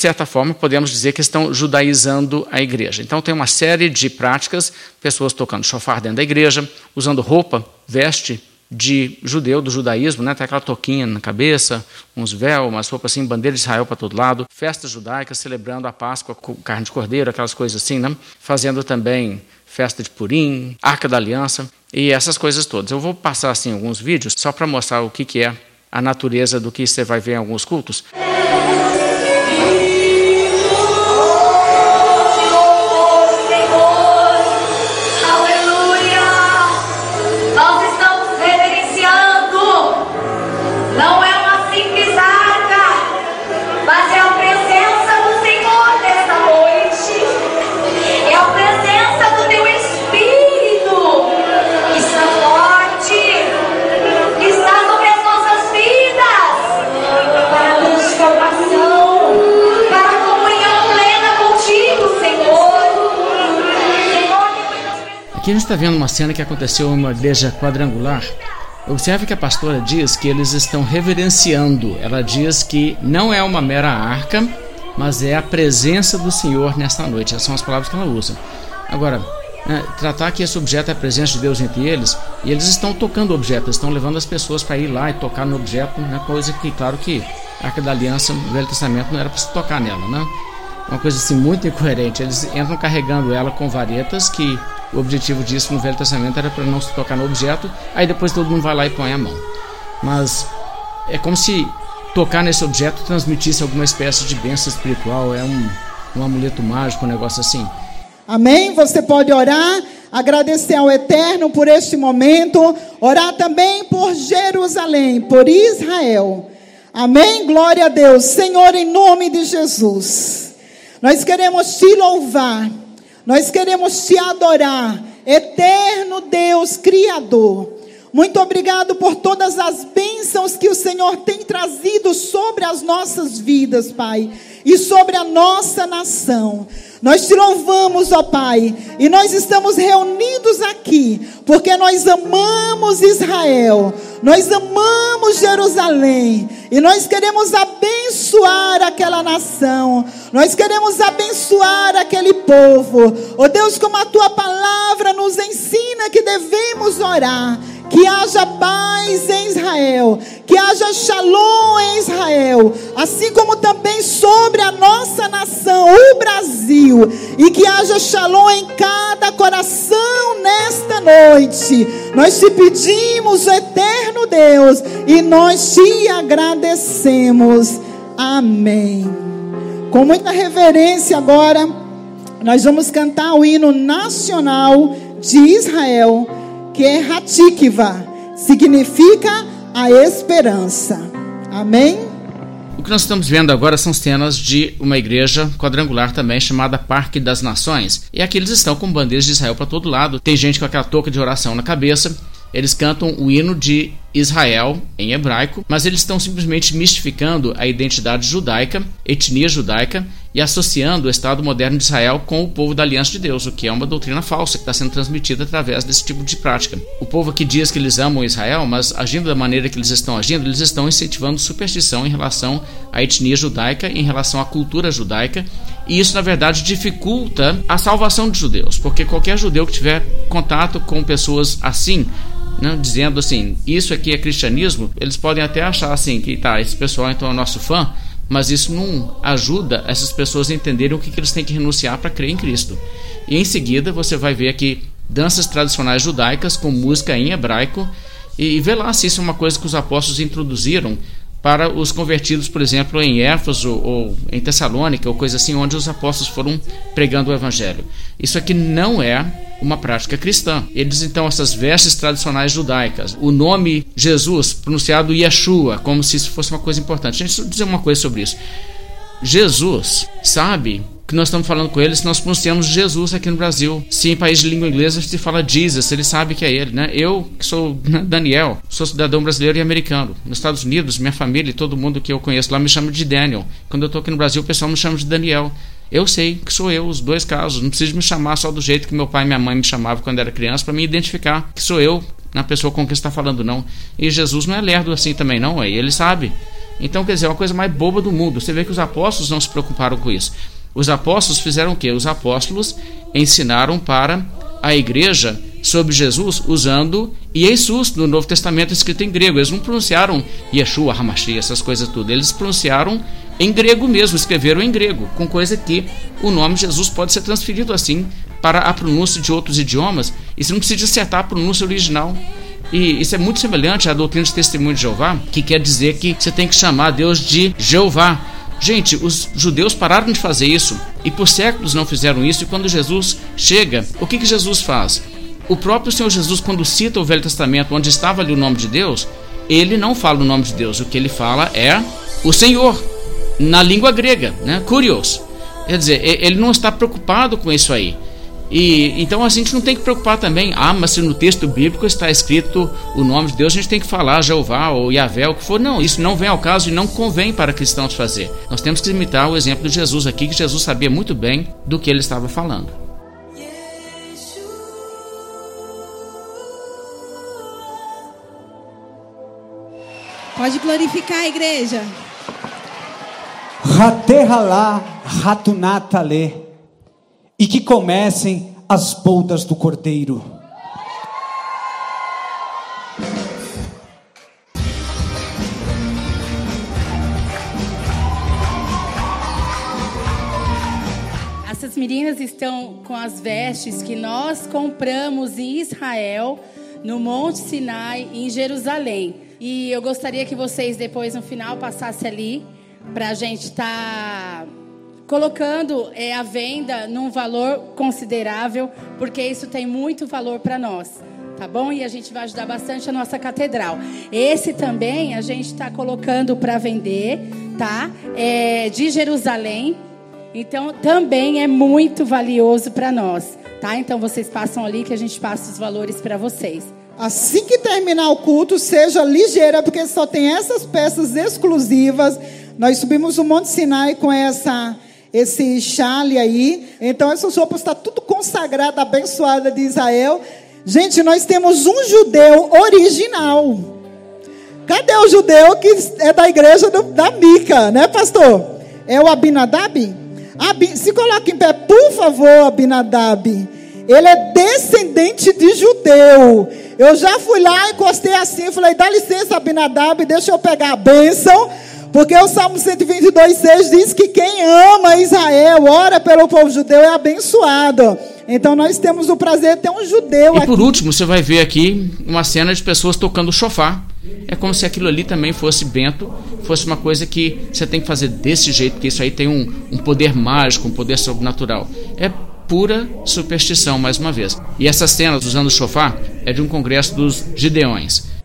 certa forma, podemos dizer que estão judaizando a igreja. Então, tem uma série de práticas, pessoas tocando chofar dentro da igreja, usando roupa, veste de judeu, do judaísmo, né? tem aquela toquinha na cabeça, uns véus, umas roupas assim, bandeira de Israel para todo lado, festas judaicas, celebrando a Páscoa com carne de cordeiro, aquelas coisas assim, né? fazendo também festa de Purim, Arca da Aliança e essas coisas todas. Eu vou passar assim alguns vídeos só para mostrar o que, que é a natureza do que você vai ver em alguns cultos. Aqui a gente está vendo uma cena que aconteceu em uma igreja quadrangular. Observe que a pastora diz que eles estão reverenciando. Ela diz que não é uma mera arca, mas é a presença do Senhor nesta noite. Essas são as palavras que ela usa. Agora, né, tratar que esse objeto é a presença de Deus entre eles, e eles estão tocando o objeto, estão levando as pessoas para ir lá e tocar no objeto, né, coisa que, claro que a Arca da Aliança no Velho Testamento não era para se tocar nela, né? Uma coisa assim muito incoerente. Eles entram carregando ela com varetas que o objetivo disso no Velho Testamento era para não se tocar no objeto, aí depois todo mundo vai lá e põe a mão. Mas é como se tocar nesse objeto transmitisse alguma espécie de bênção espiritual, é um, um amuleto mágico, um negócio assim. Amém? Você pode orar, agradecer ao Eterno por este momento, orar também por Jerusalém, por Israel. Amém? Glória a Deus. Senhor, em nome de Jesus, nós queremos te louvar nós queremos te adorar, eterno Deus Criador. Muito obrigado por todas as bênçãos que o Senhor tem trazido sobre as nossas vidas, Pai, e sobre a nossa nação. Nós te louvamos, ó Pai, e nós estamos reunidos aqui porque nós amamos Israel, nós amamos Jerusalém, e nós queremos abençoar aquela nação, nós queremos abençoar aquele povo. Ó Deus, como a tua palavra nos ensina que devemos orar que haja paz em Israel, que haja shalom em Israel, assim como também sobre a nossa nação, o Brasil, e que haja shalom em cada coração nesta noite. Nós te pedimos, eterno Deus, e nós te agradecemos. Amém. Com muita reverência agora, nós vamos cantar o hino nacional de Israel que é Hatikva, significa a esperança. Amém? O que nós estamos vendo agora são cenas de uma igreja quadrangular também chamada Parque das Nações. E aqui eles estão com bandeiras de Israel para todo lado. Tem gente com aquela touca de oração na cabeça. Eles cantam o hino de Israel em hebraico, mas eles estão simplesmente mistificando a identidade judaica, etnia judaica, e associando o Estado moderno de Israel com o povo da Aliança de Deus, o que é uma doutrina falsa que está sendo transmitida através desse tipo de prática. O povo que diz que eles amam Israel, mas agindo da maneira que eles estão agindo, eles estão incentivando superstição em relação à etnia judaica, em relação à cultura judaica, e isso na verdade dificulta a salvação de judeus, porque qualquer judeu que tiver contato com pessoas assim né, dizendo assim, isso aqui é cristianismo, eles podem até achar assim que tá, esse pessoal então é nosso fã, mas isso não ajuda essas pessoas a entenderem o que, que eles têm que renunciar para crer em Cristo. E em seguida você vai ver aqui danças tradicionais judaicas com música em hebraico e, e vê lá se isso é uma coisa que os apóstolos introduziram para os convertidos, por exemplo, em Éfeso ou em Tessalônica, ou coisa assim, onde os apóstolos foram pregando o evangelho. Isso aqui não é uma prática cristã. Eles então essas vestes tradicionais judaicas, o nome Jesus pronunciado Yeshua, como se isso fosse uma coisa importante. Deixa eu dizer uma coisa sobre isso. Jesus sabe que nós estamos falando com ele se nós pronunciamos Jesus aqui no Brasil. Se em país de língua inglesa se fala Jesus, ele sabe que é ele, né? Eu, que sou né, Daniel, sou cidadão brasileiro e americano. Nos Estados Unidos, minha família e todo mundo que eu conheço lá me chama de Daniel. Quando eu estou aqui no Brasil, o pessoal me chama de Daniel. Eu sei que sou eu, os dois casos. Não preciso me chamar só do jeito que meu pai e minha mãe me chamavam quando era criança para me identificar que sou eu na pessoa com quem está falando, não. E Jesus não é lerdo assim também, não. Ele sabe Então, quer dizer, é uma coisa mais boba do mundo. Você vê que os apóstolos não se preocuparam com isso. Os apóstolos fizeram o quê? Os apóstolos ensinaram para a igreja sobre Jesus usando Jesus no Novo Testamento escrito em grego. Eles não pronunciaram Yeshua, Hamashi, essas coisas tudo. Eles pronunciaram em grego mesmo, escreveram em grego, com coisa que o nome Jesus pode ser transferido assim para a pronúncia de outros idiomas e você não precisa acertar a pronúncia original. E isso é muito semelhante à doutrina de testemunho de Jeová, que quer dizer que você tem que chamar Deus de Jeová. Gente, os judeus pararam de fazer isso e por séculos não fizeram isso. E quando Jesus chega, o que, que Jesus faz? O próprio Senhor Jesus, quando cita o Velho Testamento, onde estava ali o nome de Deus, ele não fala o nome de Deus. O que ele fala é o Senhor, na língua grega, né? Curios. Quer dizer, ele não está preocupado com isso aí. E então a gente não tem que preocupar também, ah, mas se no texto bíblico está escrito o nome de Deus, a gente tem que falar Jeová ou Yahvé, o que for. Não, isso não vem ao caso e não convém para cristãos fazer. Nós temos que imitar o exemplo de Jesus aqui, que Jesus sabia muito bem do que ele estava falando. Pode glorificar a igreja. Raterhalá, ratunatale e que comecem as bodas do cordeiro. Essas meninas estão com as vestes que nós compramos em Israel, no Monte Sinai, em Jerusalém. E eu gostaria que vocês depois no final passassem ali para a gente estar tá colocando é, a venda num valor considerável, porque isso tem muito valor para nós. Tá bom? E a gente vai ajudar bastante a nossa catedral. Esse também a gente está colocando para vender, tá? É, de Jerusalém. Então também é muito valioso para nós, tá? Então vocês passam ali que a gente passa os valores para vocês. Assim que terminar o culto, seja ligeira, porque só tem essas peças exclusivas. Nós subimos o Monte Sinai com essa esse chale aí. Então, essas roupas está tudo consagrada, abençoada de Israel. Gente, nós temos um judeu original. Cadê o judeu que é da igreja do, da Mica, né, pastor? É o Abinadab? Abi, se coloque em pé, por favor, Abinadab. Ele é descendente de judeu. Eu já fui lá, encostei assim, falei: dá licença, Abinadab, deixa eu pegar a bênção. Porque o Salmo 122, 6 diz que quem ama Israel, ora pelo povo judeu, é abençoado. Então nós temos o prazer de ter um judeu e aqui. E por último, você vai ver aqui uma cena de pessoas tocando chofar. É como se aquilo ali também fosse bento, fosse uma coisa que você tem que fazer desse jeito, porque isso aí tem um, um poder mágico, um poder sobrenatural. É pura superstição, mais uma vez. E essas cenas usando o chofar é de um congresso dos Gideões.